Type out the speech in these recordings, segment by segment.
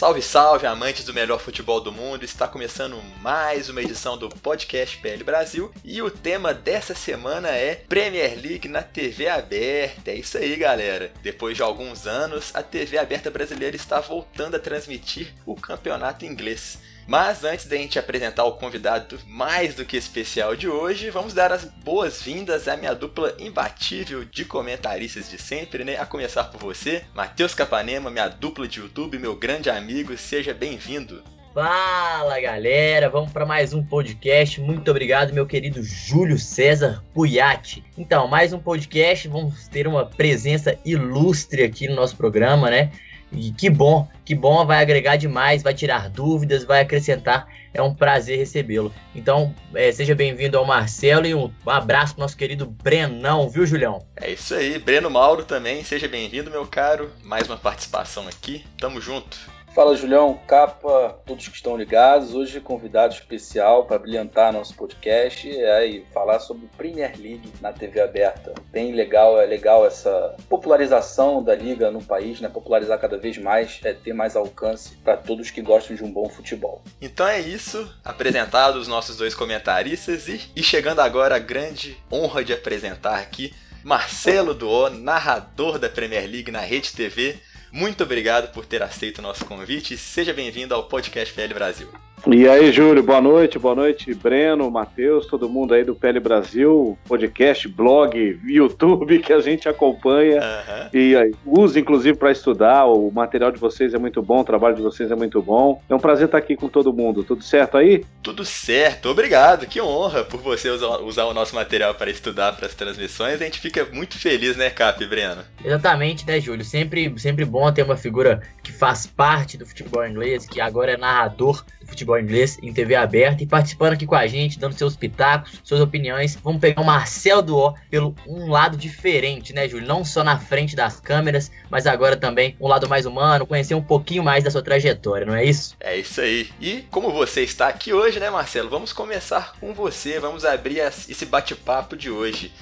Salve, salve, amantes do melhor futebol do mundo! Está começando mais uma edição do Podcast PL Brasil e o tema dessa semana é Premier League na TV aberta. É isso aí, galera. Depois de alguns anos, a TV aberta brasileira está voltando a transmitir o campeonato inglês. Mas antes da gente apresentar o convidado mais do que especial de hoje, vamos dar as boas-vindas à minha dupla imbatível de comentaristas de sempre, né? A começar por você, Matheus Capanema, minha dupla de YouTube, meu grande amigo, seja bem-vindo. Fala galera, vamos para mais um podcast. Muito obrigado, meu querido Júlio César Puyati. Então, mais um podcast, vamos ter uma presença ilustre aqui no nosso programa, né? E que bom, que bom, vai agregar demais, vai tirar dúvidas, vai acrescentar. É um prazer recebê-lo. Então, é, seja bem-vindo ao Marcelo e um abraço pro nosso querido Brenão, viu, Julião? É isso aí, Breno Mauro também, seja bem-vindo, meu caro. Mais uma participação aqui, tamo junto. Fala Julião, capa, todos que estão ligados. Hoje convidado especial para brilhantar nosso podcast é, e falar sobre Premier League na TV aberta. Bem legal, é legal essa popularização da liga no país, né? Popularizar cada vez mais, é ter mais alcance para todos que gostam de um bom futebol. Então é isso, apresentados os nossos dois comentaristas e, e chegando agora a grande honra de apresentar aqui Marcelo Duó, narrador da Premier League na Rede TV. Muito obrigado por ter aceito o nosso convite e seja bem-vindo ao Podcast PL Brasil. E aí, Júlio, boa noite, boa noite, Breno, Matheus, todo mundo aí do PL Brasil, podcast, blog, YouTube que a gente acompanha Aham. e aí, usa inclusive para estudar. O material de vocês é muito bom, o trabalho de vocês é muito bom. É um prazer estar aqui com todo mundo. Tudo certo aí? Tudo certo, obrigado, que honra por você usar, usar o nosso material para estudar para as transmissões. A gente fica muito feliz, né, Cap, Breno? Exatamente, né, Júlio? Sempre, sempre bom ter uma figura que faz parte do futebol inglês, que agora é narrador do futebol inglês em TV aberta e participando aqui com a gente, dando seus pitacos, suas opiniões. Vamos pegar o Marcel Duó pelo um lado diferente, né, Júlio? Não só na frente das câmeras, mas agora também um lado mais humano, conhecer um pouquinho mais da sua trajetória, não é isso? É isso aí. E como você está aqui hoje, né, Marcelo? Vamos começar com você, vamos abrir esse bate-papo de hoje.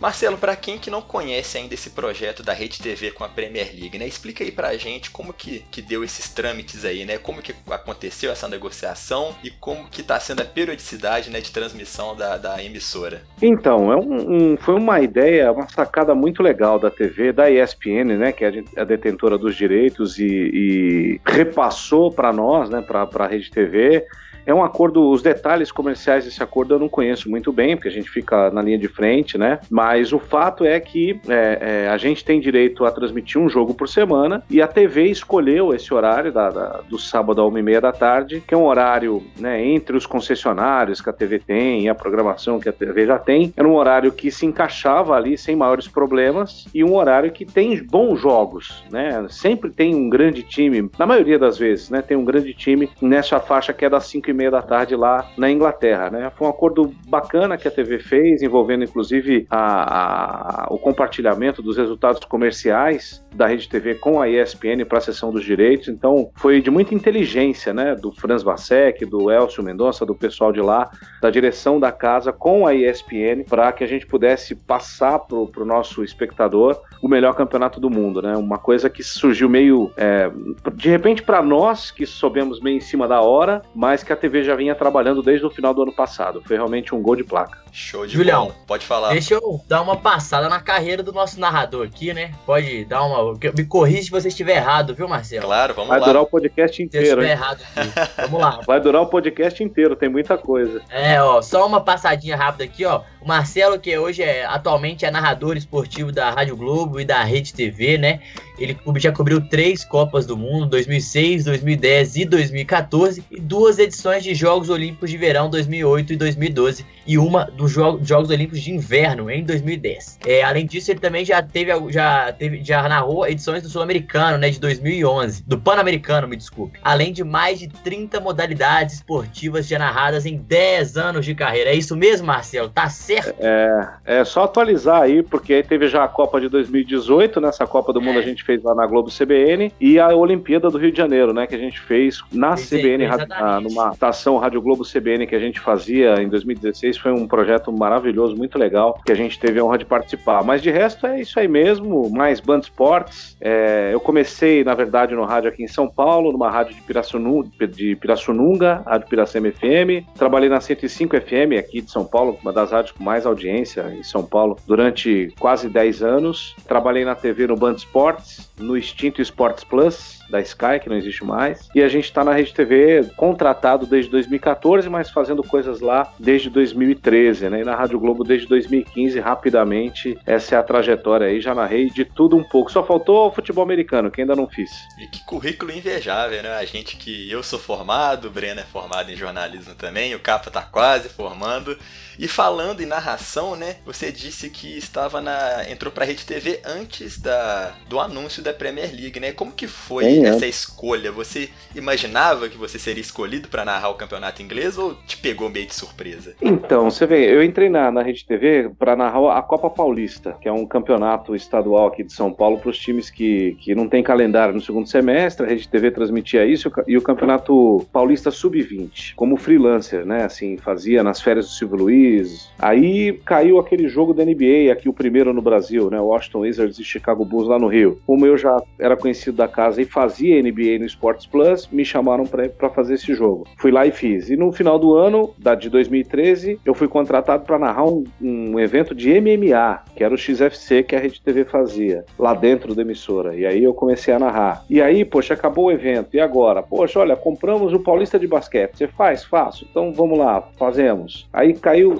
Marcelo, para quem que não conhece ainda esse projeto da Rede TV com a Premier League, né? Explica aí pra gente como que, que deu esses trâmites aí, né? Como que aconteceu essa negociação e como que tá sendo a periodicidade, né, de transmissão da, da emissora. Então, é um, um- foi uma ideia, uma sacada muito legal da TV, da ESPN, né, que é a detentora dos direitos e, e repassou para nós, né, para a Rede TV. É um acordo, os detalhes comerciais desse acordo eu não conheço muito bem, porque a gente fica na linha de frente, né? Mas o fato é que é, é, a gente tem direito a transmitir um jogo por semana e a TV escolheu esse horário da- da- do sábado a uma e meia da tarde, que é um horário né, entre os concessionários que a TV tem e a programação que a TV já tem. Era um horário que se encaixava ali sem maiores problemas e um horário que tem bons jogos, né? Sempre tem um grande time, na maioria das vezes, né? Tem um grande time nessa faixa que é das 5 e meia da tarde lá na Inglaterra, né? Foi um acordo bacana que a TV fez, envolvendo inclusive a- a- o compartilhamento dos resultados comerciais da Rede TV com a ESPN para a sessão dos direitos. Então, foi de muita inteligência, né? Do Franz Vasek, do Elcio Mendonça, do pessoal de lá, da direção da casa com a ESPN, para que a gente pudesse passar para o nosso espectador o melhor campeonato do mundo, né? Uma coisa que surgiu meio é, de repente para nós que soubemos meio em cima da hora, mas que a TV já vinha trabalhando desde o final do ano passado. Foi realmente um gol de placa. Show de Julião, bola. Pode falar. Deixa eu dar uma passada na carreira do nosso narrador aqui, né? Pode dar uma. Me corrija se você estiver errado, viu, Marcelo? Claro, vamos Vai lá. durar o podcast Se eu inteiro, estiver hein? errado aqui. Vamos lá. Vai durar o podcast inteiro, tem muita coisa. É, ó, só uma passadinha rápida aqui, ó. O Marcelo, que hoje é atualmente é narrador esportivo da Rádio Globo e da Rede TV, né? Ele já cobriu três Copas do Mundo, 2006, 2010 e 2014, e duas edições de Jogos Olímpicos de Verão 2008 e 2012 e uma dos jo Jogos Olímpicos de Inverno em 2010. É, além disso, ele também já teve, já teve, já narrou edições do Sul-Americano, né, de 2011, do Pan-Americano, me desculpe. Além de mais de 30 modalidades esportivas já narradas em 10 anos de carreira. É isso mesmo, Marcelo? Tá certo? É, é só atualizar aí, porque aí teve já a Copa de 2018, nessa Copa do Mundo é. a gente fez lá na Globo CBN e a Olimpíada do Rio de Janeiro, né, que a gente fez na CBN, numa estação Rádio Globo CBN que a gente fazia em 2016, foi um projeto maravilhoso, muito legal, que a gente teve a honra de participar. Mas de resto é isso aí mesmo, mais Band Sports. É, eu comecei, na verdade, no rádio aqui em São Paulo, numa rádio de, Pirassununga, de Pirassununga, Rádio Piracema FM. Trabalhei na 105 FM aqui de São Paulo, uma das rádios com mais audiência em São Paulo, durante quase 10 anos. Trabalhei na TV no Band Sports, no extinto Sports Plus, da Sky, que não existe mais. E a gente está na Rede TV contratado desde 2014, mas fazendo coisas lá desde 2013, né? E na Rádio Globo desde 2015, rapidamente. Essa é a trajetória aí. Já narrei de tudo um pouco. Só faltou futebol americano, que ainda não fiz. E que currículo invejável, né? A gente que eu sou formado, o Breno é formado em jornalismo também, o Capa tá quase formando. E falando em narração, né? Você disse que estava na entrou para a Rede TV antes da do anúncio da Premier League, né? Como que foi Sim, é. essa é. escolha? Você imaginava que você seria escolhido para narrar o campeonato inglês ou te pegou meio de surpresa? Então, você vê, eu entrei na, na Rede TV para narrar a Copa Paulista, que é um campeonato estadual aqui de São Paulo para os times que, que não tem calendário no segundo semestre. A Rede TV transmitia isso e o Campeonato Paulista Sub-20, como freelancer, né? Assim, fazia nas férias do Silvio Luiz Aí caiu aquele jogo da NBA, aqui o primeiro no Brasil, né? Washington Wizards e Chicago Bulls lá no Rio. Como eu já era conhecido da casa e fazia NBA no Sports Plus, me chamaram para fazer esse jogo. Fui lá e fiz. E no final do ano, da de 2013, eu fui contratado para narrar um, um evento de MMA, que era o XFC que a Rede TV fazia, lá dentro da emissora. E aí eu comecei a narrar. E aí, poxa, acabou o evento. E agora? Poxa, olha, compramos o Paulista de Basquete. Você faz? Faço. Então vamos lá, fazemos. Aí caiu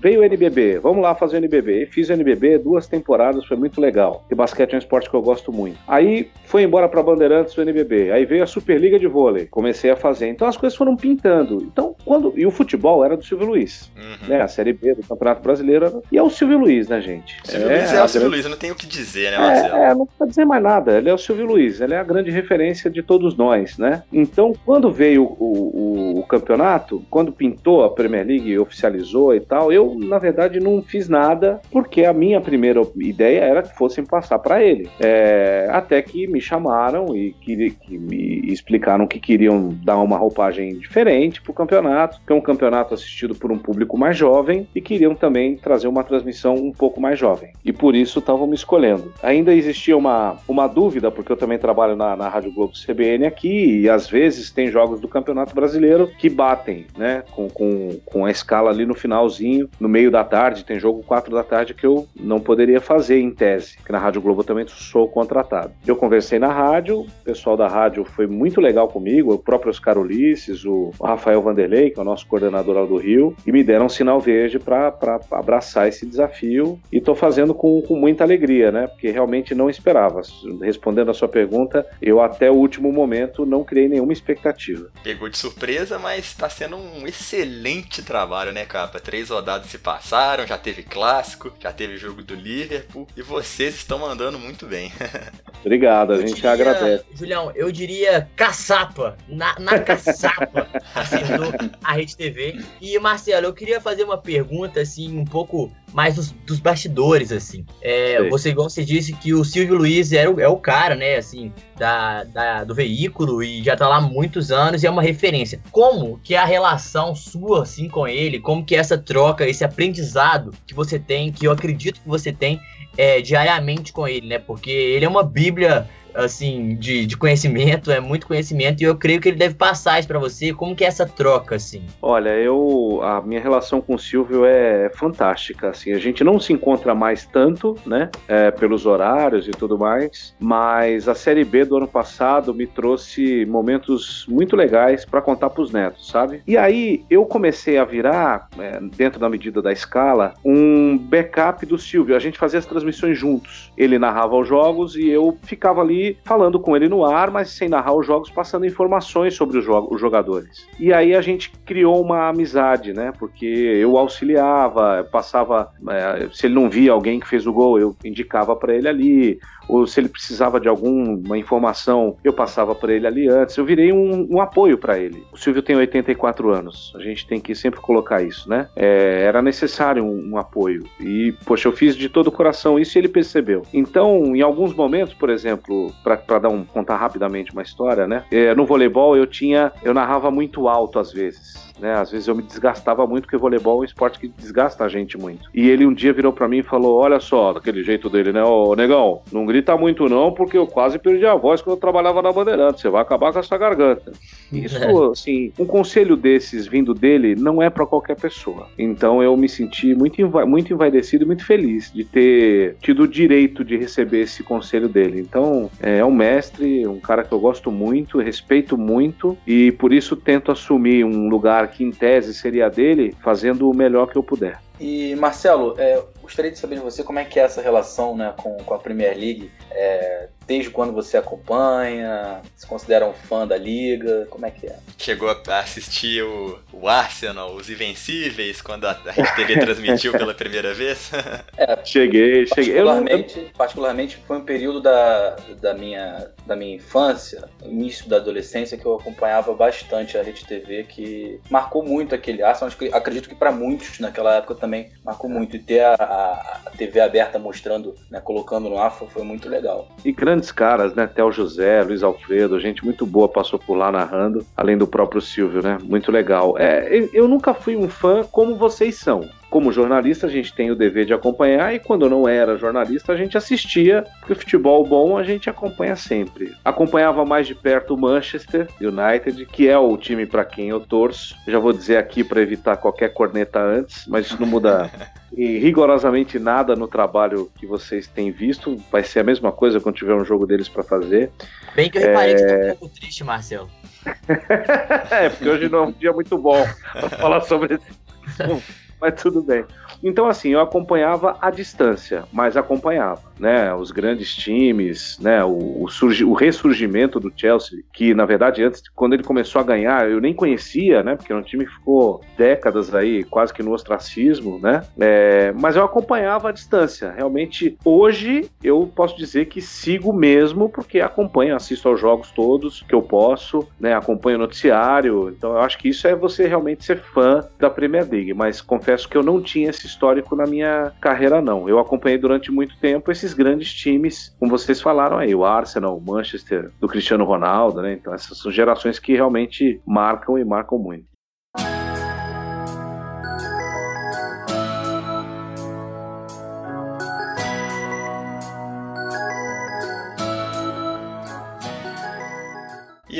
veio o NBB, vamos lá fazer o NBB. E fiz o NBB duas temporadas, foi muito legal. E basquete é um esporte que eu gosto muito. Aí foi embora para Bandeirantes o NBB. Aí veio a Superliga de Vôlei, comecei a fazer. Então as coisas foram pintando. Então, quando e o futebol era do Silvio Luiz, uhum. né? A Série B do Campeonato Brasileiro e é o Silvio Luiz, né, gente? Silvio é, Luiz é o Silvio Luiz, eu não tenho o que dizer, né, Marcelo? É, é, não precisa dizer mais nada. Ele é o Silvio Luiz, ele é a grande referência de todos nós, né? Então, quando veio o, o, o campeonato, quando pintou a Premier League, oficializou e tal. Eu, na verdade, não fiz nada porque a minha primeira ideia era que fossem passar para ele. É, até que me chamaram e que, que, me explicaram que queriam dar uma roupagem diferente para o campeonato, que é um campeonato assistido por um público mais jovem e queriam também trazer uma transmissão um pouco mais jovem. E por isso estavam me escolhendo. Ainda existia uma, uma dúvida, porque eu também trabalho na, na Rádio Globo CBN aqui e às vezes tem jogos do Campeonato Brasileiro que batem né, com, com, com a escala ali no finalzinho no meio da tarde, tem jogo 4 da tarde que eu não poderia fazer em tese, que na Rádio Globo também sou contratado. Eu conversei na rádio, o pessoal da rádio foi muito legal comigo, o próprio Oscar Ulisses, o Rafael Vanderlei, que é o nosso coordenador lá do Rio, e me deram um sinal verde para abraçar esse desafio e estou fazendo com, com muita alegria, né? Porque realmente não esperava. Respondendo a sua pergunta, eu até o último momento não criei nenhuma expectativa. Pegou de surpresa, mas está sendo um excelente trabalho, né, Capa? Três rodadas se passaram, já teve clássico, já teve jogo do Liverpool e vocês estão mandando muito bem. Obrigado, a eu gente diria, agradece. Julião, eu diria caçapa, na, na caçapa, acertou a Rede TV. E Marcelo, eu queria fazer uma pergunta assim, um pouco mais dos, dos bastidores, assim. É, você, igual você disse, que o Silvio Luiz era o, é o cara, né, assim, da, da, do veículo e já tá lá há muitos anos e é uma referência. Como que é a relação sua, assim, com ele? Como que é essa troca, esse aprendizado que você tem, que eu acredito que você tem é, diariamente com ele, né? Porque ele é uma bíblia assim, de, de conhecimento, é muito conhecimento, e eu creio que ele deve passar isso para você. Como que é essa troca, assim? Olha, eu. A minha relação com o Silvio é fantástica, assim. A gente não se encontra mais tanto, né? É, pelos horários e tudo mais, mas a Série B do ano passado me trouxe momentos muito legais para contar pros netos, sabe? E aí eu comecei a virar, é, dentro da medida da escala, um backup do Silvio. A gente fazia as transmissões juntos. Ele narrava os jogos e eu ficava ali falando com ele no ar, mas sem narrar os jogos, passando informações sobre os, jo os jogadores. E aí a gente criou uma amizade, né? Porque eu auxiliava, passava, é, se ele não via alguém que fez o gol, eu indicava para ele ali, ou se ele precisava de alguma informação, eu passava para ele ali antes. Eu virei um, um apoio para ele. O Silvio tem 84 anos, a gente tem que sempre colocar isso, né? É, era necessário um, um, apoio. E, poxa, eu fiz de todo o coração isso e ele percebeu. Então, em alguns momentos, por exemplo, para dar um contar rapidamente uma história, né? É, no voleibol eu tinha, eu narrava muito alto às vezes. Né? Às vezes eu me desgastava muito, porque voleibol é um esporte que desgasta a gente muito. E ele um dia virou para mim e falou: Olha só, daquele jeito dele, né? Ô, negão, não grita muito não, porque eu quase perdi a voz quando eu trabalhava na Bandeirante. Você vai acabar com essa garganta. Isso, é. assim, um conselho desses vindo dele não é para qualquer pessoa. Então eu me senti muito, enva muito envaidecido e muito feliz de ter tido o direito de receber esse conselho dele. Então é, é um mestre, um cara que eu gosto muito, respeito muito e por isso tento assumir um lugar que em tese seria dele, fazendo o melhor que eu puder. E Marcelo, é, gostaria de saber de você como é que é essa relação né, com, com a Premier League. É, desde quando você acompanha? Se considera um fã da liga? Como é que é? Chegou a assistir o, o Arsenal, os Invencíveis, quando a, a TV transmitiu pela primeira vez? É, cheguei, cheguei. Particularmente, eu... particularmente foi um período da, da, minha, da minha infância, início da adolescência, que eu acompanhava bastante a Rede TV, que marcou muito aquele Arsenal. Acredito que para muitos naquela época também marcou muito. E ter a, a, TV aberta mostrando, né, colocando no ar foi muito legal. E grandes caras, né? Tel José, Luiz Alfredo, gente muito boa passou por lá narrando, além do próprio Silvio, né? Muito legal. É, eu nunca fui um fã como vocês são como jornalista, a gente tem o dever de acompanhar, e quando não era jornalista, a gente assistia, porque futebol bom a gente acompanha sempre. Acompanhava mais de perto o Manchester United, que é o time para quem eu torço. Já vou dizer aqui para evitar qualquer corneta antes, mas isso não muda e rigorosamente nada no trabalho que vocês têm visto. Vai ser a mesma coisa quando tiver um jogo deles para fazer. Bem que eu reparei é... que tá um pouco triste, Marcelo. é, porque hoje não é um dia muito bom para falar sobre esse mas tudo bem. Então, assim, eu acompanhava à distância, mas acompanhava, né? Os grandes times, né? O, o, surgi, o ressurgimento do Chelsea, que na verdade antes, quando ele começou a ganhar, eu nem conhecia, né? Porque era um time que ficou décadas aí, quase que no ostracismo, né? É, mas eu acompanhava à distância. Realmente, hoje eu posso dizer que sigo mesmo, porque acompanho, assisto aos jogos todos que eu posso, né? Acompanho o noticiário. Então, eu acho que isso é você realmente ser fã da Premier League. Mas confesso que eu não tinha esse histórico na minha carreira, não. Eu acompanhei durante muito tempo esses grandes times, como vocês falaram aí, o Arsenal, o Manchester, do Cristiano Ronaldo, né? Então, essas são gerações que realmente marcam e marcam muito.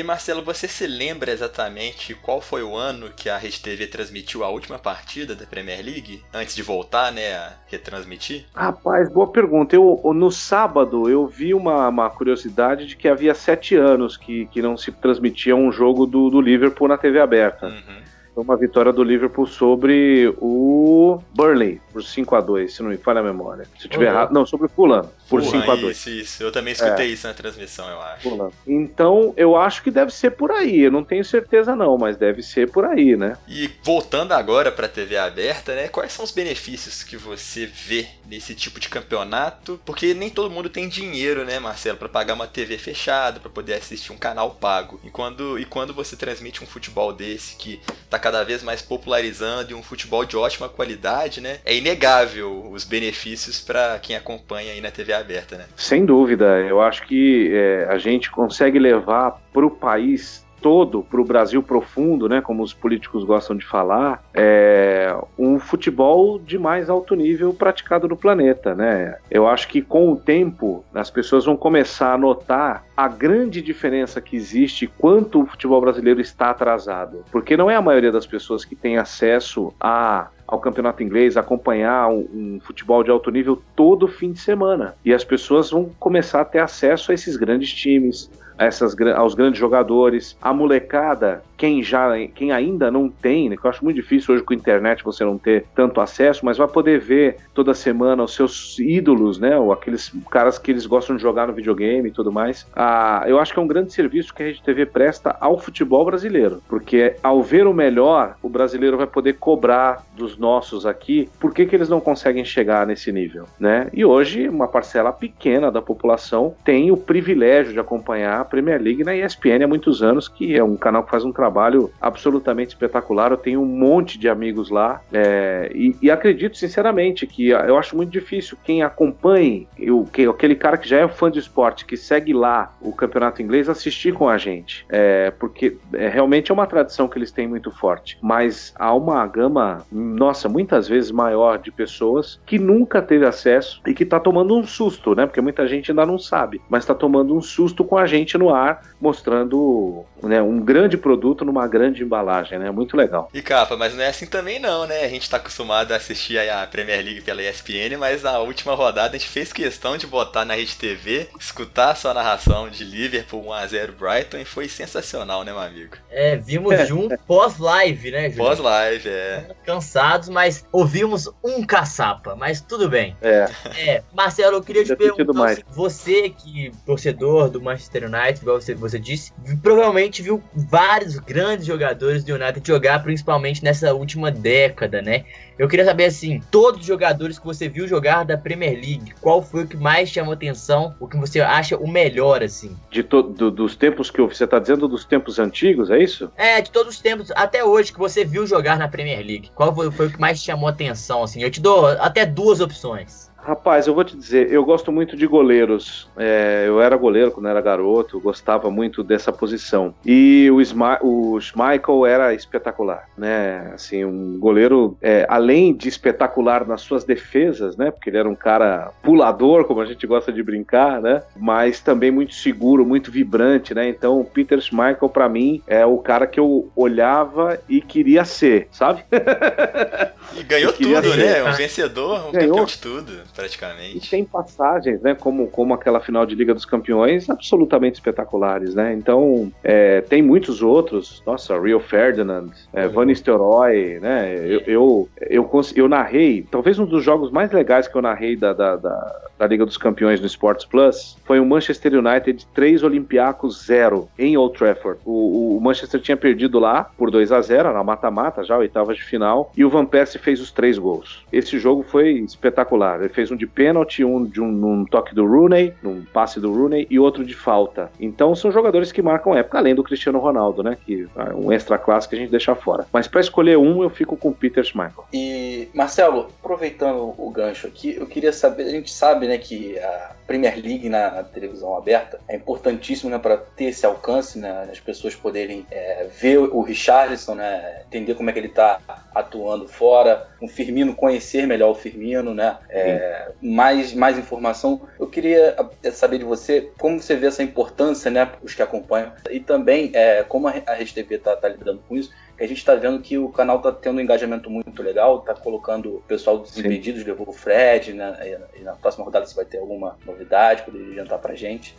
E Marcelo, você se lembra exatamente qual foi o ano que a Rede TV transmitiu a última partida da Premier League? Antes de voltar, né, a retransmitir? Rapaz, boa pergunta. Eu, no sábado eu vi uma, uma curiosidade de que havia sete anos que, que não se transmitia um jogo do, do Liverpool na TV aberta. Uhum. Foi uma vitória do Liverpool sobre o Burnley, por 5 a 2 se não me falha a memória. Se eu tiver uhum. errado. Não, sobre o Fulham, por 5 a 2 Isso, isso. Eu também escutei é. isso na transmissão, eu acho. Fulham. Então, eu acho que deve ser por aí. Eu não tenho certeza, não, mas deve ser por aí, né? E voltando agora pra TV aberta, né? Quais são os benefícios que você vê nesse tipo de campeonato? Porque nem todo mundo tem dinheiro, né, Marcelo, para pagar uma TV fechada, para poder assistir um canal pago. E quando, e quando você transmite um futebol desse que tá cada vez mais popularizando e um futebol de ótima qualidade, né? É inegável os benefícios para quem acompanha aí na TV aberta, né? Sem dúvida, eu acho que é, a gente consegue levar para o país todo para o Brasil profundo, né, como os políticos gostam de falar, é um futebol de mais alto nível praticado no planeta, né? Eu acho que com o tempo as pessoas vão começar a notar a grande diferença que existe quanto o futebol brasileiro está atrasado, porque não é a maioria das pessoas que tem acesso a ao campeonato inglês, acompanhar um, um, futebol de alto nível todo fim de semana. E as pessoas vão começar a ter acesso a esses grandes times, essas, aos grandes jogadores. A molecada, quem já, quem ainda não tem, né, que eu acho muito difícil hoje com a internet você não ter tanto acesso, mas vai poder ver toda semana os seus ídolos, né? Ou aqueles caras que eles gostam de jogar no videogame e tudo mais. Ah, eu acho que é um grande serviço que a Rede TV presta ao futebol brasileiro, porque ao ver o melhor, o brasileiro vai poder cobrar dos nossos aqui por que, que eles não conseguem chegar nesse nível, né? E hoje, uma parcela pequena da população tem o privilégio de acompanhar Premier League na ESPN há muitos anos, que é um canal que faz um trabalho absolutamente espetacular. Eu tenho um monte de amigos lá é, e, e, acredito sinceramente que eu acho muito difícil quem acompanhe, o, que, aquele cara que já é fã de esporte, que segue lá o campeonato inglês, assistir com a gente, é, porque é, realmente é uma tradição que eles têm muito forte. Mas há uma gama, nossa, muitas vezes maior de pessoas que nunca teve acesso e que está tomando um susto, né? Porque muita gente ainda não sabe, mas está tomando um susto com a gente no ar, mostrando né, um grande produto numa grande embalagem, né? Muito legal. E capa, mas não é assim também não, né? A gente está acostumado a assistir a Premier League pela ESPN, mas na última rodada a gente fez questão de botar na Rede TV, escutar a sua narração de Liverpool 1x0 Brighton e foi sensacional, né, meu amigo? É, vimos junto pós-live, né, Pós-live, é. Cansados, mas ouvimos um caçapa, mas tudo bem. É. É, Marcelo, eu queria te perguntar, você que torcedor do Manchester United, igual você, você disse, provavelmente viu vários grandes jogadores do United jogar, principalmente nessa última década, né? Eu queria saber, assim, todos os jogadores que você viu jogar da Premier League, qual foi o que mais chamou atenção, o que você acha o melhor, assim? De do, dos tempos que você está dizendo dos tempos antigos, é isso? É, de todos os tempos, até hoje, que você viu jogar na Premier League. Qual foi, foi o que mais chamou atenção, assim? Eu te dou até duas opções. Rapaz, eu vou te dizer, eu gosto muito de goleiros. É, eu era goleiro quando era garoto, gostava muito dessa posição. E o, Sma o Schmeichel era espetacular, né? Assim, um goleiro, é, além de espetacular nas suas defesas, né? Porque ele era um cara pulador, como a gente gosta de brincar, né? Mas também muito seguro, muito vibrante, né? Então, o Peter Schmeichel, para mim, é o cara que eu olhava e queria ser, sabe? E ganhou tudo, ser. né? Um vencedor, um ganhou. campeão de tudo praticamente. E tem passagens, né? Como, como aquela final de Liga dos Campeões, absolutamente espetaculares, né? Então, é, tem muitos outros. Nossa, Rio Ferdinand, é, Van Nistelrooy, né? Eu, eu, eu, eu, narrei, talvez um dos jogos mais legais que eu narrei da, da, da, da Liga dos Campeões no Sports Plus foi o Manchester United 3 Olympiacos 0 em Old Trafford. O, o Manchester tinha perdido lá por 2 a 0 na mata-mata, já oitava de final, e o Van Persie fez os três gols. Esse jogo foi espetacular. Ele fez fez um de pênalti, um de um num toque do Rooney, num passe do Rooney e outro de falta. Então são jogadores que marcam época, além do Cristiano Ronaldo, né? Que é um extra classe que a gente deixa fora. Mas para escolher um, eu fico com o Peter Schmeichel. E Marcelo, aproveitando o gancho aqui, eu queria saber, a gente sabe, né, que a Premier League na, na televisão aberta é importantíssimo, né, para ter esse alcance, né, as pessoas poderem é, ver o Richarlison, né, entender como é que ele está atuando fora, o Firmino conhecer melhor o Firmino, né, é, mais, mais informação. Eu queria é, saber de você como você vê essa importância, né, os que acompanham, e também é, como a Rede TV está tá lidando com isso, que a gente está vendo que o canal está tendo um engajamento muito legal, está colocando o pessoal dos impedidos, levou o Fred, né, e na próxima rodada você vai ter alguma novidade, poderia adiantar pra gente?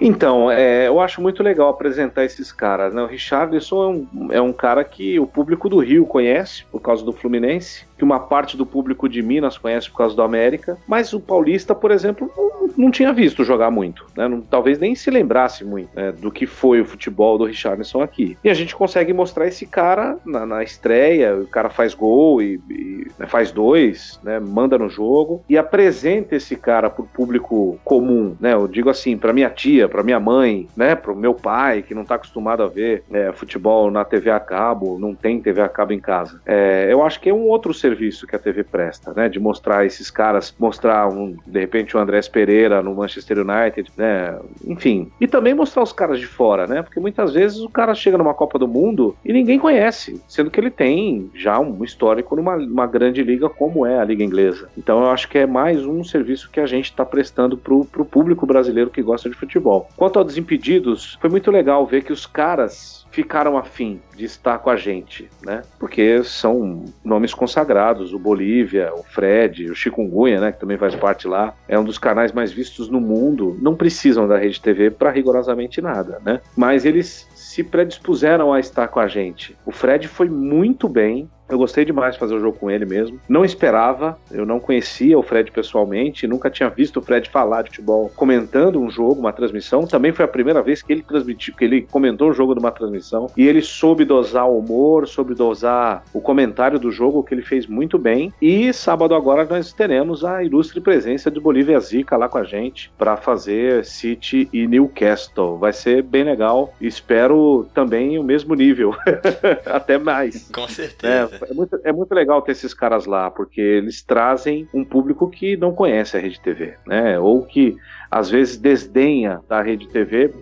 Então, é, eu acho muito legal apresentar esses caras, né, o Richardson é um, é um cara que o público do Rio conhece, por causa do Fluminense, que uma parte do público de Minas conhece por causa do América, mas o Paulista, por exemplo, não, não tinha visto jogar muito, né? Não, talvez nem se lembrasse muito né, do que foi o futebol do Richarlison aqui. E a gente consegue mostrar esse cara na, na estreia, o cara faz gol e, e né, faz dois, né, manda no jogo e apresenta esse cara pro público comum, né? Eu digo assim, para minha tia, para minha mãe, né, pro meu pai que não tá acostumado a ver é, futebol na TV a cabo, não tem TV a cabo em casa. É, eu acho que é um outro serviço serviço que a TV presta, né? De mostrar esses caras, mostrar um, de repente o Andrés Pereira no Manchester United, né? Enfim. E também mostrar os caras de fora, né? Porque muitas vezes o cara chega numa Copa do Mundo e ninguém conhece, sendo que ele tem já um histórico numa, grande liga como é a Liga Inglesa. Então eu acho que é mais um serviço que a gente está prestando para o público brasileiro que gosta de futebol. Quanto ao Desimpedidos, foi muito legal ver que os caras ficaram afim de estar com a gente, né? Porque são nomes consagrados, o Bolívia, o Fred, o Chikungunya, né, que também faz parte lá, é um dos canais mais vistos no mundo, não precisam da Rede TV para rigorosamente nada, né? Mas eles se predispuseram a estar com a gente. O Fred foi muito bem, eu gostei demais de fazer o jogo com ele mesmo. Não esperava, eu não conhecia o Fred pessoalmente, nunca tinha visto o Fred falar de futebol comentando um jogo, uma transmissão. Também foi a primeira vez que ele transmitiu, que ele comentou o jogo numa transmissão. E ele soube dosar o humor, soube dosar o comentário do jogo, que ele fez muito bem. E sábado agora nós teremos a ilustre presença de Bolívia Zica lá com a gente para fazer City e Newcastle. Vai ser bem legal. Espero também o mesmo nível, até mais. Com certeza. É, é muito, é muito legal ter esses caras lá, porque eles trazem um público que não conhece a Rede TV, né? Ou que às vezes desdenha da Rede TV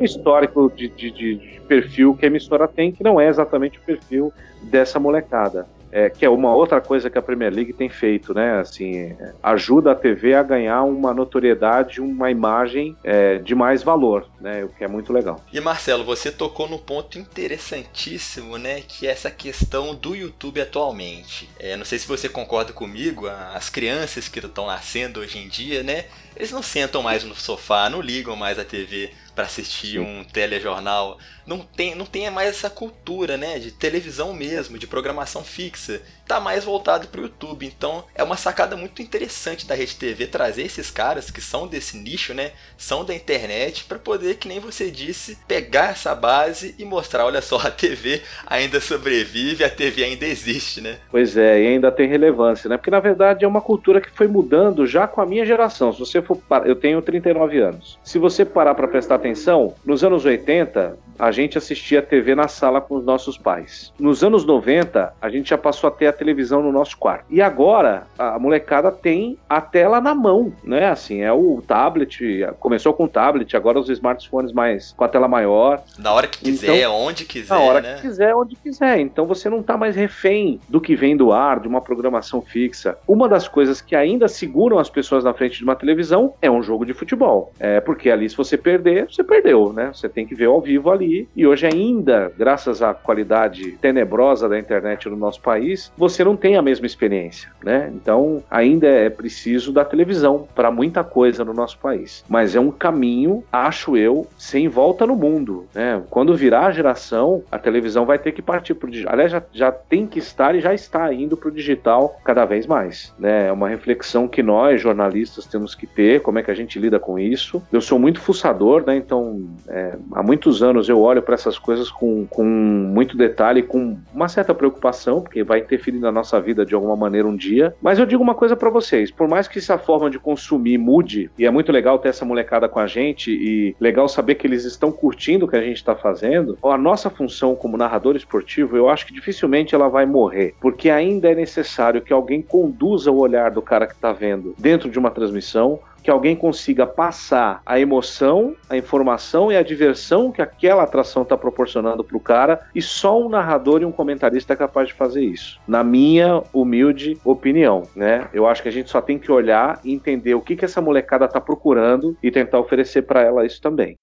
histórico de, de, de, perfil que a emissora tem, que não é exatamente o perfil dessa molecada é, que é uma outra coisa que a Premier League tem feito, né? Assim, ajuda a TV a ganhar uma notoriedade, uma imagem é, de mais valor, né? O que é muito legal. E Marcelo, você tocou no ponto interessantíssimo, né? Que é essa questão do YouTube atualmente. É, não sei se você concorda comigo, as crianças que estão nascendo hoje em dia, né? Eles não sentam mais no sofá, não ligam mais a TV para assistir Sim. um telejornal. Não tem, não tem mais essa cultura, né, de televisão mesmo, de programação fixa. Tá mais voltado para o YouTube. Então, é uma sacada muito interessante da Rede TV trazer esses caras que são desse nicho, né, são da internet para poder, que nem você disse, pegar essa base e mostrar, olha só, a TV ainda sobrevive, a TV ainda existe, né? Pois é, e ainda tem relevância, né? Porque na verdade é uma cultura que foi mudando já com a minha geração. Se você for, eu tenho 39 anos. Se você parar para prestar atenção, nos anos 80, a gente assistia TV na sala com os nossos pais. Nos anos 90, a gente já passou a ter a televisão no nosso quarto. E agora, a molecada tem a tela na mão, né? Assim, é o tablet, começou com o tablet, agora os smartphones mais com a tela maior. Na hora que quiser, então, onde quiser, Na hora né? que quiser, onde quiser. Então você não tá mais refém do que vem do ar, de uma programação fixa. Uma das coisas que ainda seguram as pessoas na frente de uma televisão é um jogo de futebol. É porque ali se você perder, você perdeu, né? Você tem que ver ao vivo ali. E hoje ainda, graças à qualidade tenebrosa da internet no nosso país, você não tem a mesma experiência, né? Então, ainda é preciso da televisão para muita coisa no nosso país. Mas é um caminho, acho eu, sem volta no mundo, né? Quando virar a geração, a televisão vai ter que partir para o digital. Aliás, já, já tem que estar e já está indo para o digital cada vez mais, né? É uma reflexão que nós, jornalistas, temos que ter, como é que a gente lida com isso. Eu sou muito fuçador, né? Então, é, há muitos anos eu olho para essas coisas com, com muito detalhe, com uma certa preocupação, porque vai interferir na nossa vida de alguma maneira um dia. Mas eu digo uma coisa para vocês: por mais que essa forma de consumir mude, e é muito legal ter essa molecada com a gente, e legal saber que eles estão curtindo o que a gente está fazendo, a nossa função como narrador esportivo, eu acho que dificilmente ela vai morrer, porque ainda é necessário que alguém conduza o olhar do cara que está vendo dentro de uma transmissão que alguém consiga passar a emoção, a informação e a diversão que aquela atração está proporcionando para o cara, e só um narrador e um comentarista é capaz de fazer isso. Na minha humilde opinião, né? Eu acho que a gente só tem que olhar e entender o que, que essa molecada está procurando e tentar oferecer para ela isso também.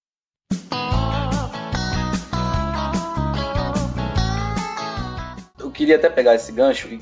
Eu queria até pegar esse gancho e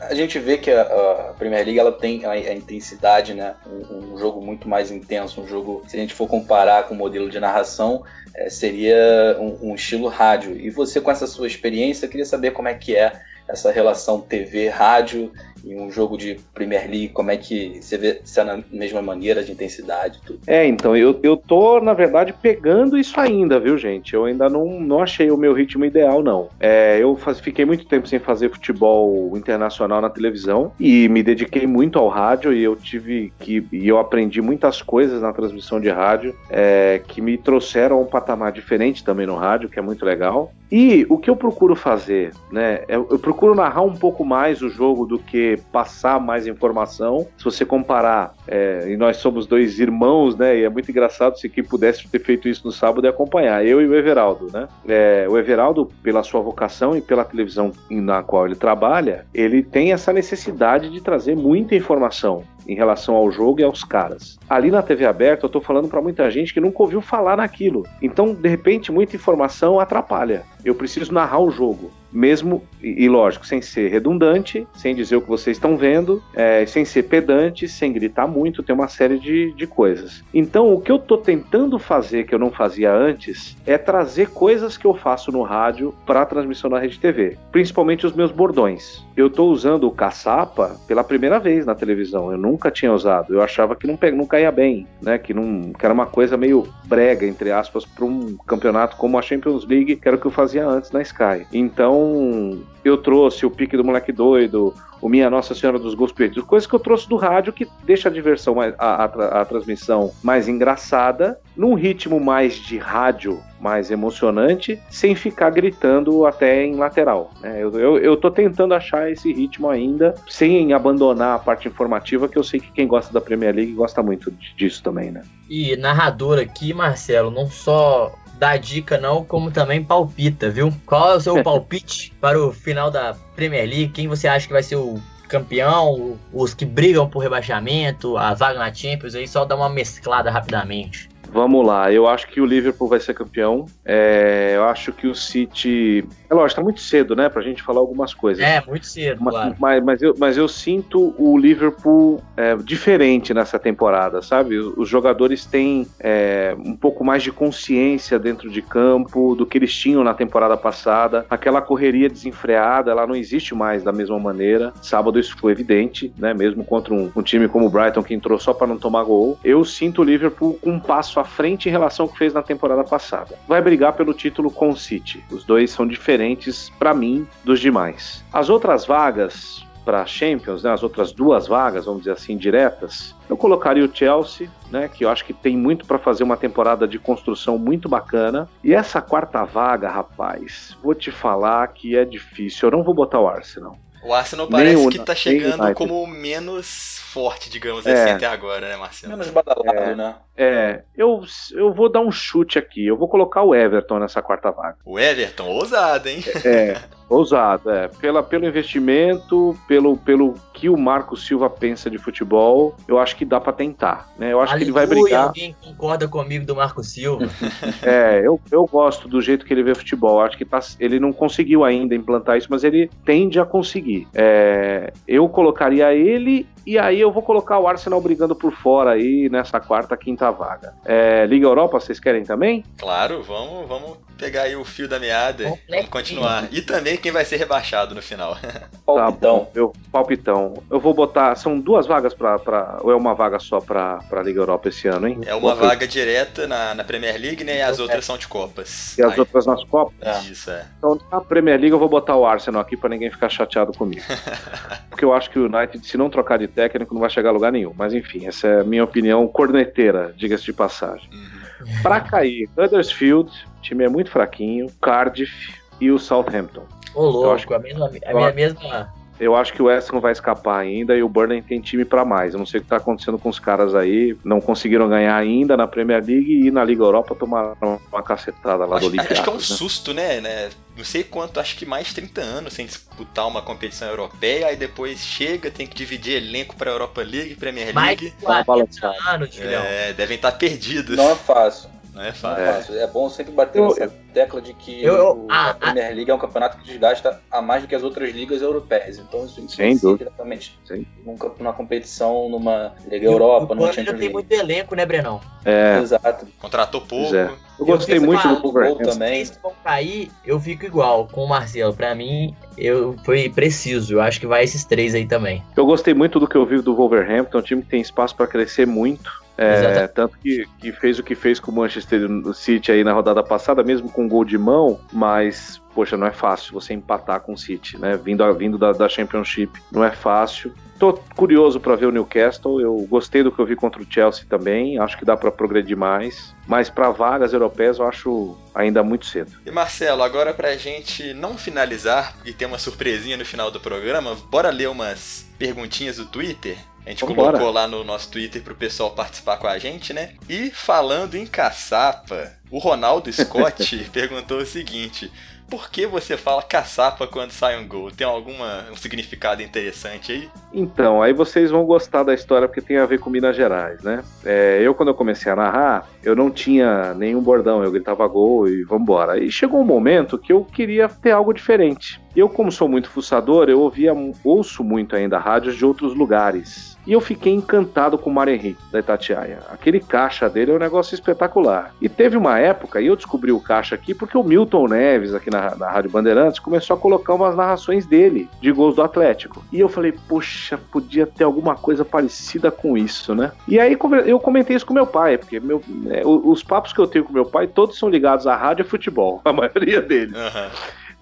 a gente vê que a, a Premier League ela tem a, a intensidade, né? Um, um, jogo muito mais intenso, um jogo, se a gente for comparar com o modelo de narração, é, seria um, um, estilo rádio. E você, com essa sua experiência, queria saber como é que é essa relação TV-rádio em um jogo de Premier League, como é que você vê se é na mesma maneira de intensidade tudo? É, então, eu, eu tô, na verdade, pegando isso ainda, viu, gente? Eu ainda não, não achei o meu ritmo ideal, não. É, eu faz, fiquei muito tempo sem fazer futebol internacional na televisão e me dediquei muito ao rádio e eu tive que. e eu aprendi muitas coisas na transmissão de rádio é, que me trouxeram a um patamar diferente também no rádio, que é muito legal. E o que eu procuro fazer, né? Eu, eu procuro narrar um pouco mais o jogo do que passar mais informação. Se você comparar, é, e nós somos dois irmãos, né? E é muito engraçado se quem pudesse ter feito isso no sábado e acompanhar, eu e o Everaldo, né? É, o Everaldo, pela sua vocação e pela televisão na qual ele trabalha, ele tem essa necessidade de trazer muita informação em relação ao jogo e aos caras. Ali na TV aberta, eu tô falando para muita gente que nunca ouviu falar naquilo. Então, de repente, muita informação atrapalha. Eu preciso narrar o jogo mesmo, e, lógico, sem ser redundante, sem dizer o que vocês estão vendo, é, sem ser pedante, sem gritar muito, tem uma série de, de coisas. Então, o que eu estou tentando fazer, que eu não fazia antes, é trazer coisas que eu faço no rádio para a transmissão na Rede TV, principalmente os meus bordões. Eu estou usando o caçapa pela primeira vez na televisão, eu nunca tinha usado, eu achava que não, não caía bem, né? que, não, que era uma coisa meio brega, entre aspas, para um campeonato como a Champions League, que era o que eu fazia antes na Sky. Então, eu trouxe o pique do moleque doido, o Minha Nossa Senhora dos Gols Perdidos, coisas que eu trouxe do rádio que deixa a diversão, a, a, a, transmissão mais engraçada, num ritmo mais de rádio, mais emocionante, sem ficar gritando até em lateral. Né? Eu, eu, eu tô tentando achar esse ritmo ainda, sem abandonar a parte informativa, que eu sei que quem gosta da Premier League gosta muito disso também, né? E narrador aqui, Marcelo, não só dá dica não, como também palpita, viu? Qual é o seu palpite para o final da Premier League? Quem você acha que vai ser o campeão, os que brigam por rebaixamento, a vaga na Champions, aí só dá uma mesclada rapidamente. Vamos lá, eu acho que o Liverpool vai ser campeão. É, eu acho que o City. É lógico, tá muito cedo, né, pra gente falar algumas coisas. É, muito cedo, mas, claro. Mas, mas, eu, mas eu sinto o Liverpool é, diferente nessa temporada, sabe? Os jogadores têm é, um pouco mais de consciência dentro de campo do que eles tinham na temporada passada. Aquela correria desenfreada, ela não existe mais da mesma maneira. Sábado isso foi evidente, né? Mesmo contra um, um time como o Brighton que entrou só para não tomar gol. Eu sinto o Liverpool com um passo à frente em relação ao que fez na temporada passada. Vai brigar pelo título com o City. Os dois são diferentes, para mim, dos demais. As outras vagas para Champions, né, as outras duas vagas, vamos dizer assim, diretas, eu colocaria o Chelsea, né, que eu acho que tem muito para fazer uma temporada de construção muito bacana. E essa quarta vaga, rapaz, vou te falar que é difícil. Eu não vou botar o Arsenal. O Arsenal parece o, que tá chegando como menos forte, digamos é. assim, até agora, né, Marcelo? Menos badalado, é. né? É, eu, eu vou dar um chute aqui. Eu vou colocar o Everton nessa quarta vaga. O Everton, ousado, hein? É, ousado, é. Pela, pelo investimento, pelo, pelo que o Marco Silva pensa de futebol, eu acho que dá para tentar. Né? Eu acho Aleluia, que ele vai brigar. Alguém concorda comigo do Marco Silva? é, eu, eu gosto do jeito que ele vê futebol. Acho que tá, ele não conseguiu ainda implantar isso, mas ele tende a conseguir. É, eu colocaria ele e aí eu vou colocar o Arsenal brigando por fora aí nessa quarta, quinta vaga. É, Liga Europa, vocês querem também? Claro, vamos, vamos pegar aí o fio da meada e vamos continuar. E também quem vai ser rebaixado no final. palpitão. Tá eu, palpitão. Eu vou botar. São duas vagas pra. pra ou é uma vaga só pra, pra Liga Europa esse ano, hein? É uma vaga direta na, na Premier League, né? E as outras são de Copas. E as aí. outras nas Copas? É. Isso, é. Então na Premier League eu vou botar o Arsenal aqui pra ninguém ficar chateado comigo. Porque eu acho que o United, se não trocar de técnico, não vai chegar a lugar nenhum. Mas enfim, essa é a minha opinião corneteira, diga-se de passagem. Uhum. Pra cair, Huddersfield, o time é muito fraquinho, Cardiff e o Southampton. Ô, louco, acho, a, mesma, a minha mesma eu acho que o West não vai escapar ainda e o Burnley tem time para mais. Eu não sei o que tá acontecendo com os caras aí. Não conseguiram ganhar ainda na Premier League e na Liga Europa tomaram uma cacetada lá acho, do Olympiacos. Acho que é um né? susto, né, né? Não sei quanto, acho que mais 30 anos sem disputar uma competição europeia, aí depois chega, tem que dividir elenco pra Europa League, Premier League. Mais 40 anos, É, devem estar tá perdidos. Não é fácil. Não é fácil. É, fácil. é bom sempre bater eu, nessa tecla de que eu, eu, a, a, Premier League é um campeonato que desgasta a mais do que as outras ligas europeias. Então isso influencia diretamente numa, numa competição, numa Liga Europa, numa Champions League. tem muito elenco, né, Brenão? É. Exato. Contratou pouco. É. Eu gostei muito do Wolverhampton também. Se vão cair, eu fico igual com o Marcelo. Pra mim, eu foi preciso. Eu acho que vai esses três aí também. Eu gostei muito do que eu vi do Wolverhampton, um time que tem espaço para crescer muito. É, tanto que, que fez o que fez com o Manchester City aí na rodada passada, mesmo com gol de mão, mas poxa, não é fácil você empatar com o City, né? Vindo, vindo da, da Championship, não é fácil. tô curioso para ver o Newcastle. Eu gostei do que eu vi contra o Chelsea também. Acho que dá para progredir mais. Mas para vagas europeias eu acho ainda muito cedo. E Marcelo, agora pra gente não finalizar e ter uma surpresinha no final do programa, bora ler umas perguntinhas do Twitter? A gente Vambora. colocou lá no nosso Twitter pro pessoal participar com a gente, né? E falando em caçapa, o Ronaldo Scott perguntou o seguinte: por que você fala caçapa quando sai um gol? Tem alguma um significado interessante aí? Então, aí vocês vão gostar da história porque tem a ver com Minas Gerais, né? É, eu, quando eu comecei a narrar, eu não tinha nenhum bordão, eu gritava gol e vambora. E chegou um momento que eu queria ter algo diferente. Eu, como sou muito fuçador, eu ouvia, ouço muito ainda rádios de outros lugares. E eu fiquei encantado com o Mário Henrique, da Itatiaia. Aquele caixa dele é um negócio espetacular. E teve uma época, e eu descobri o caixa aqui, porque o Milton Neves, aqui na, na Rádio Bandeirantes, começou a colocar umas narrações dele, de gols do Atlético. E eu falei, poxa, podia ter alguma coisa parecida com isso, né? E aí eu comentei isso com meu pai, porque meu, é, os papos que eu tenho com meu pai, todos são ligados à rádio e futebol, a maioria deles. Aham.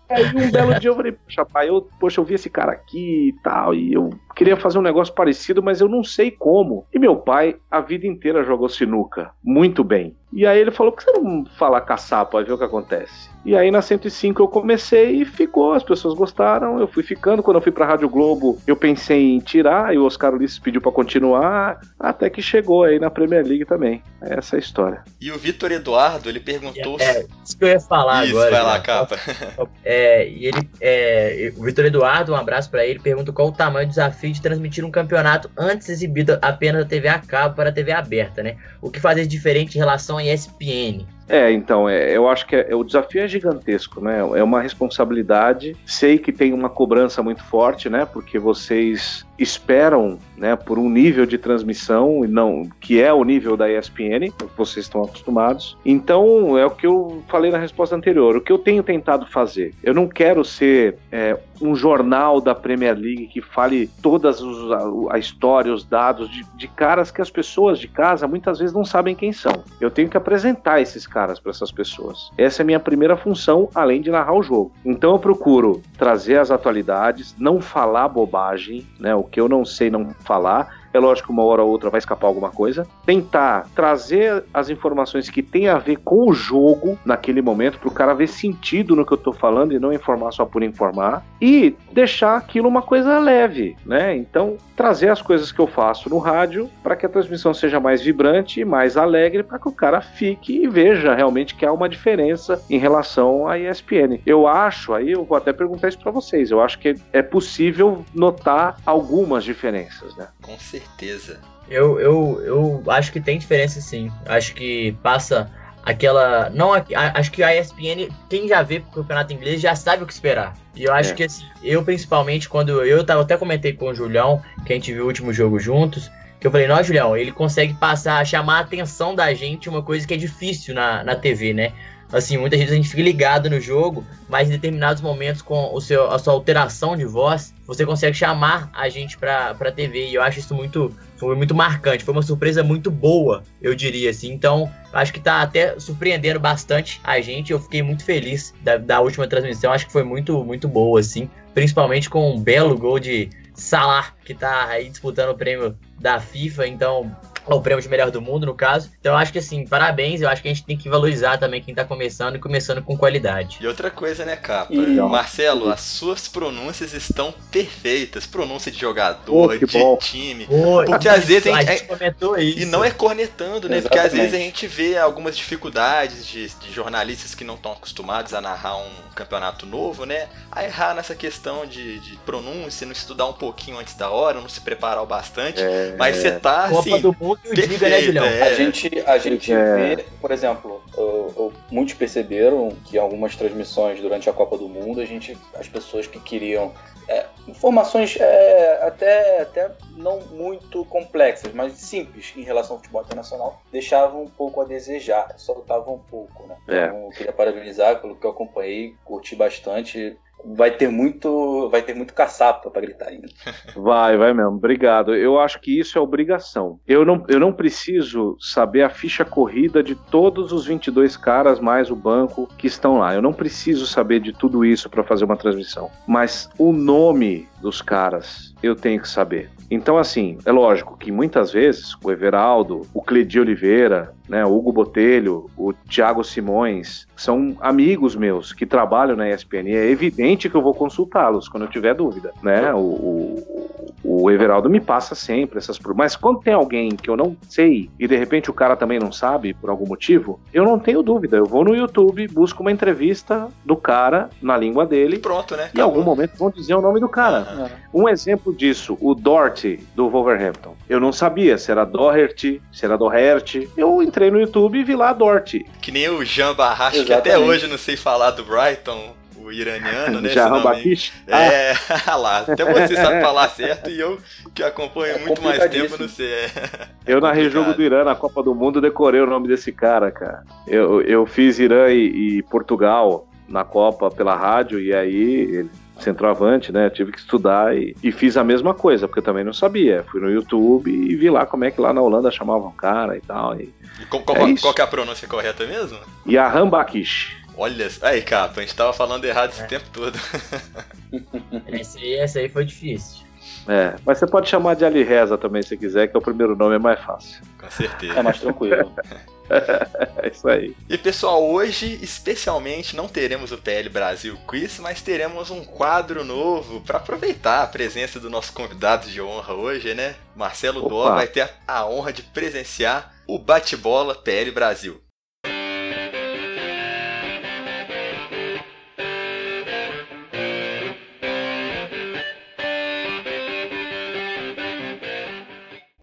Aí um belo dia eu falei, poxa, pai, eu, poxa, eu vi esse cara aqui e tal, e eu queria fazer um negócio parecido, mas eu não sei como. E meu pai, a vida inteira jogou sinuca, muito bem. E aí ele falou, por que você não fala caçapa, ver o que acontece? E aí na 105 eu comecei e ficou, as pessoas gostaram, eu fui ficando. Quando eu fui pra Rádio Globo, eu pensei em tirar, e o Oscar Ulisses pediu pra continuar, até que chegou aí na Premier League também. É essa a história. E o Vitor Eduardo, ele perguntou. É, isso que eu ia falar Isso, agora. vai lá, cara. capa. É, e ele, é, o Vitor Eduardo, um abraço pra ele, pergunta qual o tamanho do desafio de transmitir um campeonato antes exibido apenas da TV a cabo para a TV aberta, né? O que fazer diferente em relação à ESPN? É, então, é, eu acho que é- o desafio é gigantesco, né? É uma responsabilidade. Sei que tem uma cobrança muito forte, né? Porque vocês esperam, né, por um nível de transmissão e não que é o nível da ESPN, que vocês estão acostumados. Então, é o que eu falei na resposta anterior. O que eu tenho tentado fazer, eu não quero ser é, um jornal da Premier League que fale todas os, a, a história, os dados de, de caras que as pessoas de casa muitas vezes não sabem quem são. Eu tenho que apresentar esses caras para essas pessoas. Essa é a minha primeira função, além de narrar o jogo. Então eu procuro trazer as atualidades, não falar bobagem, né? O que eu não sei não falar. É lógico que uma hora ou outra vai escapar alguma coisa. Tentar trazer as informações que tem a ver com o jogo naquele momento, para o cara ver sentido no que eu tô falando e não informar só por informar. E deixar aquilo uma coisa leve, né? Então, trazer as coisas que eu faço no rádio para que a transmissão seja mais vibrante e mais alegre, para que o cara fique e veja realmente que há uma diferença em relação à ESPN. Eu acho, aí eu vou até perguntar isso para vocês, eu acho que é possível notar algumas diferenças, né? Com certeza. Eu, eu, eu acho que tem diferença sim. Acho que passa aquela. Não, a- acho que a ESPN, quem já vê pro campeonato inglês já sabe o que esperar. E eu acho É. que assim, eu principalmente, quando eu tava, até comentei com o Julião, que a gente viu o último jogo juntos, que eu falei, não, Julião, ele consegue passar, chamar a atenção da gente, uma coisa que é difícil na, na TV, né? Assim, muitas vezes a gente fica ligado no jogo, mas em determinados momentos, com o seu, a sua alteração de voz, você consegue chamar a gente pra, pra TV. E eu acho isso muito, foi muito marcante. Foi uma surpresa muito boa, eu diria assim. Então, acho que tá até surpreendendo bastante a gente. Eu fiquei muito feliz da, da última transmissão. Acho que foi muito, muito boa, assim. Principalmente com um belo gol de Salah, que tá aí disputando o prêmio da FIFA. Então, o prêmio de melhor do mundo, no caso. Então, eu acho que assim, parabéns. Eu acho que a gente tem que valorizar também quem tá começando e começando com qualidade. E outra coisa, né, capa? E- Marcelo, as suas pronúncias estão perfeitas. Pronúncia de jogador, Oh, de bom. time. Oi, Porque às vezes a a gente- gente comentou isso. E não é cornetando, né? Porque às Exatamente. vezes a gente vê algumas dificuldades de, de jornalistas que não estão acostumados a narrar um campeonato novo, né? A errar nessa questão de, de pronúncia, não estudar um pouquinho antes da hora, não se preparar o bastante. É, Mas você tá Copa assim. do Mundo o Diga, né, perfeito, Julião? é. A gente, a gente É. vê, por exemplo, eu- eu- muitos perceberam que em algumas transmissões durante a Copa do Mundo, a gente, as pessoas que queriam é, informações é, até, até não muito complexas, mas simples em relação ao futebol internacional, deixavam um pouco a desejar, soltavam um pouco, né? É. Então, eu queria parabenizar pelo que eu acompanhei, curti bastante. Vai ter muito, vai ter muito caçapa para gritar ainda. Vai, vai mesmo. Obrigado. Eu acho que isso é obrigação. Eu não, eu não preciso saber a ficha corrida de todos os 22 caras mais o banco que estão lá. Eu não preciso saber de tudo isso para fazer uma transmissão. Mas o nome dos caras eu tenho que saber. Então, assim, é lógico que muitas vezes o Everaldo, o Cledi Oliveira, né, o Hugo Botelho, o Thiago Simões, são amigos meus que trabalham na ESPN. E é evidente que eu vou consultá-los quando eu tiver dúvida, né? O, o, o Everaldo me passa sempre essas mas quando tem alguém que eu não sei e de repente o cara também não sabe por algum motivo, eu não tenho dúvida. Eu vou no YouTube, busco uma entrevista do cara na língua dele. Pronto, né? Em algum momento vão dizer o nome do cara. Uhum. Um exemplo disso, o Do Wolverhampton. Eu não sabia se era Doherty, se era Doherty. Eu entrei no YouTube e vi lá Doherty. Que nem o Jean Barrache, que até hoje não sei falar do Brighton o iraniano, né? Jahan Bakish? É, ah. lá, até você sabe falar certo e eu que acompanho é muito mais tempo não sei. É. Eu narrei jogo do Irã na Copa do Mundo, decorei o nome desse cara, cara. Eu, eu fiz Irã e, e Portugal na Copa pela rádio e aí centroavante, né? Tive que estudar e, e, fiz a mesma coisa, porque eu também não sabia. Fui no YouTube e vi lá como é que lá na Holanda chamavam o cara e tal. E, e qual, qual, é qual, é a pronúncia correta mesmo? Yahan Bakish. Olha, aí, capa, a gente tava falando errado esse é. tempo todo. esse, aí, esse aí foi difícil. É, mas você pode chamar de Ali Reza também se quiser, que é o primeiro nome é mais fácil. Com certeza. É mais tranquilo. é isso aí. E pessoal, hoje especialmente não teremos o PL Brasil Quiz, mas teremos um quadro novo para aproveitar a presença do nosso convidado de honra hoje, né? Marcelo Dó vai ter a honra de presenciar o bate-bola PL Brasil.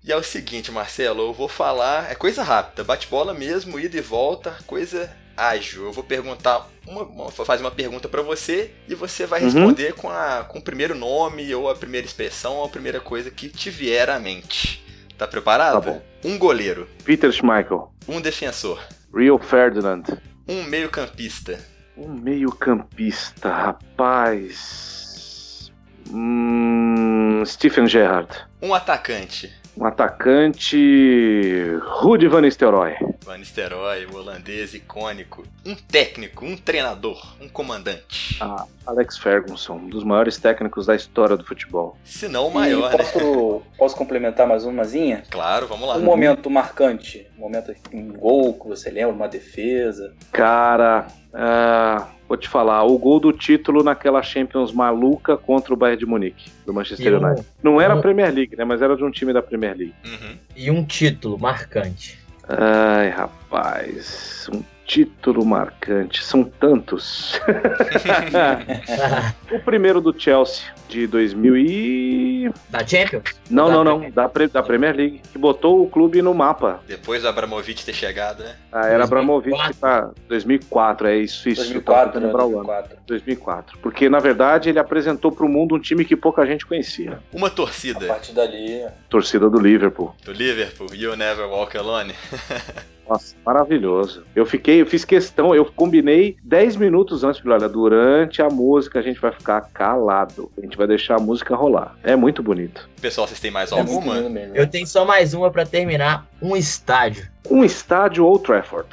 E é o seguinte, Marcelo, eu vou falar, é coisa rápida, bate-bola mesmo, ida e volta, coisa ágil. Eu vou perguntar, uma, vou fazer uma pergunta para você e você vai uhum. responder com, a, com o primeiro nome ou a primeira expressão ou a primeira coisa que te vier à mente. Tá preparado? Tá bom. Um goleiro. Peter Schmeichel. Um defensor. Rio Ferdinand. Um meio-campista. Um meio-campista, rapaz. Hum, Stephen Gerrard. Um atacante um atacante Rudi Van Nistelrooy. Van Nistelrooy, o holandês icônico. Um técnico, um treinador, um comandante. Ah, Alex Ferguson, um dos maiores técnicos da história do futebol. Se não o maior, e posso, né? Posso complementar mais umazinha? Claro, vamos lá. Um momento marcante, um momento, um gol que você lembra, uma defesa. Cara, uh, vou te falar, o gol do título naquela Champions maluca contra o Bayern de Munique, do Manchester um, United. Não era a Premier League, né? Mas era de um time da Premier League. Uhum. E um título marcante. Ai, rapaz, um título marcante. São tantos. o primeiro do Chelsea, de 2000 e... Da Champions? Não, da não, não. Da, da Premier League. Que botou o clube no mapa. Depois do Abramovich ter chegado, né? Ah, era 2004. Abramovich tá... 2004, é isso, isso. 2004, né? 2004. 2004. Porque, na verdade, ele apresentou pro mundo um time que pouca gente conhecia. Uma torcida. A partir dali... Torcida do Liverpool. Do Liverpool. You Never Walk Alone. Nossa, maravilhoso. Eu fiquei, eu fiz questão, eu combinei 10 minutos antes, olha, durante a música a gente vai ficar calado. A gente vai deixar a música rolar. É muito bonito. Pessoal, vocês têm mais é alguma? Eu tenho só mais uma para terminar, um estádio. Um estádio ou Trafford.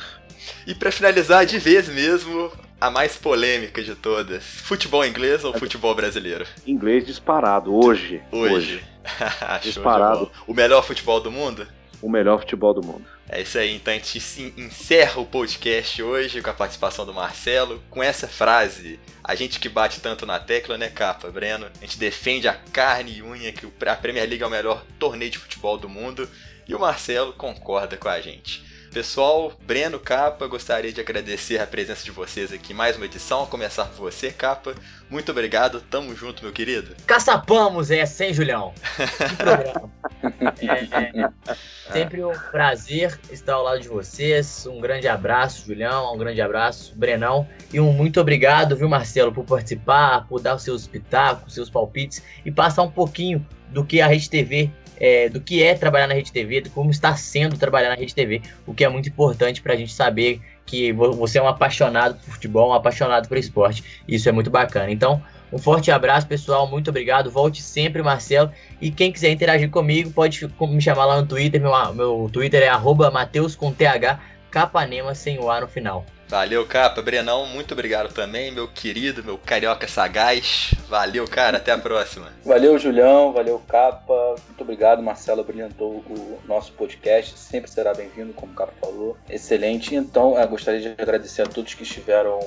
E para finalizar de vez mesmo, a mais polêmica de todas. Futebol inglês ou futebol brasileiro? Inglês disparado, hoje. Hoje. hoje. disparado. O melhor futebol do mundo? O melhor futebol do mundo. É isso aí, então a gente encerra o podcast hoje com a participação do Marcelo, com essa frase, a gente que bate tanto na tecla, né, capa, Breno? A gente defende a carne e unha que a Premier League é o melhor torneio de futebol do mundo, e o Marcelo concorda com a gente. Pessoal, Breno Capa, gostaria de agradecer a presença de vocês aqui mais uma edição, a começar por você, Capa. Muito obrigado, tamo junto, meu querido. Caçapamos essa, hein, Julião? Que programa. é, é, sempre um prazer estar ao lado de vocês. Um grande abraço, Julião, um grande abraço, Brenão. E um muito obrigado, viu, Marcelo, por participar, por dar os seus pitacos, seus palpites e passar um pouquinho do que a Rede TV é, do que é trabalhar na Rede TV, de como está sendo trabalhar na Rede TV, o que é muito importante para a gente saber que você é um apaixonado por futebol, um apaixonado por esporte. Isso é muito bacana. Então, Um forte abraço, pessoal. Muito obrigado. Volte sempre, Marcelo. E quem quiser interagir comigo, pode me chamar lá no Twitter. Meu, meu Twitter é Mateus com TH, Capanema sem o A no final. Valeu, Capa. Brenão, muito obrigado também, meu querido, meu carioca sagaz. Valeu, cara. Até a próxima. Valeu, Julião. Valeu, Capa. Muito obrigado, Marcelo. Brilhantou o nosso podcast. Sempre será bem-vindo, como o Capa falou. Excelente. Então, eu gostaria de agradecer a todos que estiveram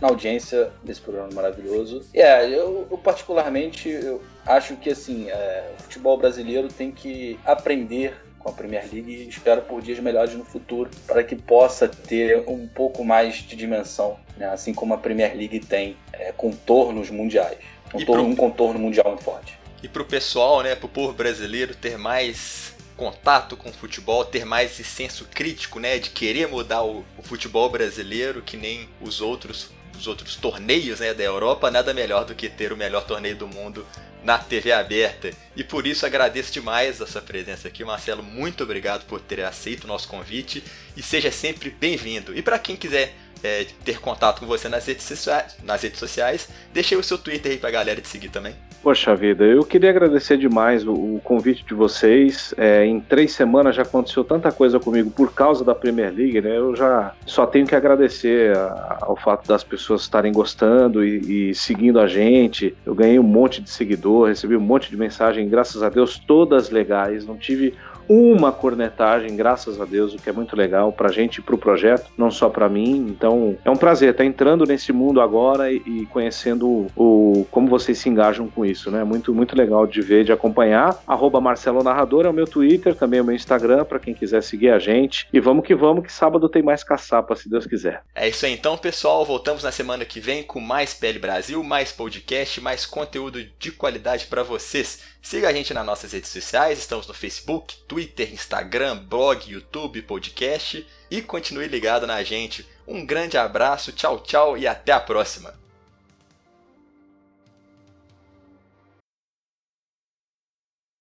na audiência desse programa maravilhoso. É, yeah, eu, eu, particularmente eu acho que assim, é, o futebol brasileiro tem que aprender com a Premier League e espero por dias melhores no futuro para que possa ter um pouco mais de dimensão, né? assim como a Premier League tem é, contornos mundiais. Um, pro... um contorno mundial muito forte. E para o pessoal, né, para o povo brasileiro ter mais contato com o futebol, ter mais esse senso crítico, né, de querer mudar o, o futebol brasileiro, que nem os outros os outros torneios né, da Europa, nada melhor do que ter o melhor torneio do mundo na TV aberta. E por isso agradeço demais a sua presença aqui, Marcelo. Muito obrigado por ter aceito o nosso convite e seja sempre bem-vindo. E para quem quiser é, ter contato com você nas redes sociais, nas redes sociais, deixei o seu Twitter aí pra galera te seguir também. Poxa vida, eu queria agradecer demais o, o convite de vocês. É, em três semanas já aconteceu tanta coisa comigo por causa da Premier League, né? Eu já só tenho que agradecer a, ao fato das pessoas estarem gostando e, e, seguindo a gente. Eu ganhei um monte de seguidor, recebi um monte de mensagem, graças a Deus, todas legais. Não tive uma cornetagem, graças a Deus, o que é muito legal pra gente e pro projeto, não só pra mim. Então, é um prazer estar entrando nesse mundo agora e, e conhecendo o, o, como vocês se engajam com isso, né? Muito, muito legal de ver, de acompanhar. Arroba Marcelo Narrador é o meu Twitter, também é o meu Instagram, para quem quiser seguir a gente. E vamos que vamos, que sábado tem mais caçapa, se Deus quiser. É isso aí então, pessoal. Voltamos na semana que vem com mais PL Brasil, mais podcast, mais conteúdo de qualidade para vocês. Siga a gente nas nossas redes sociais, estamos no Facebook, Twitter, Instagram, blog, YouTube, podcast e continue ligado na gente. Um grande abraço, tchau, tchau e até a próxima!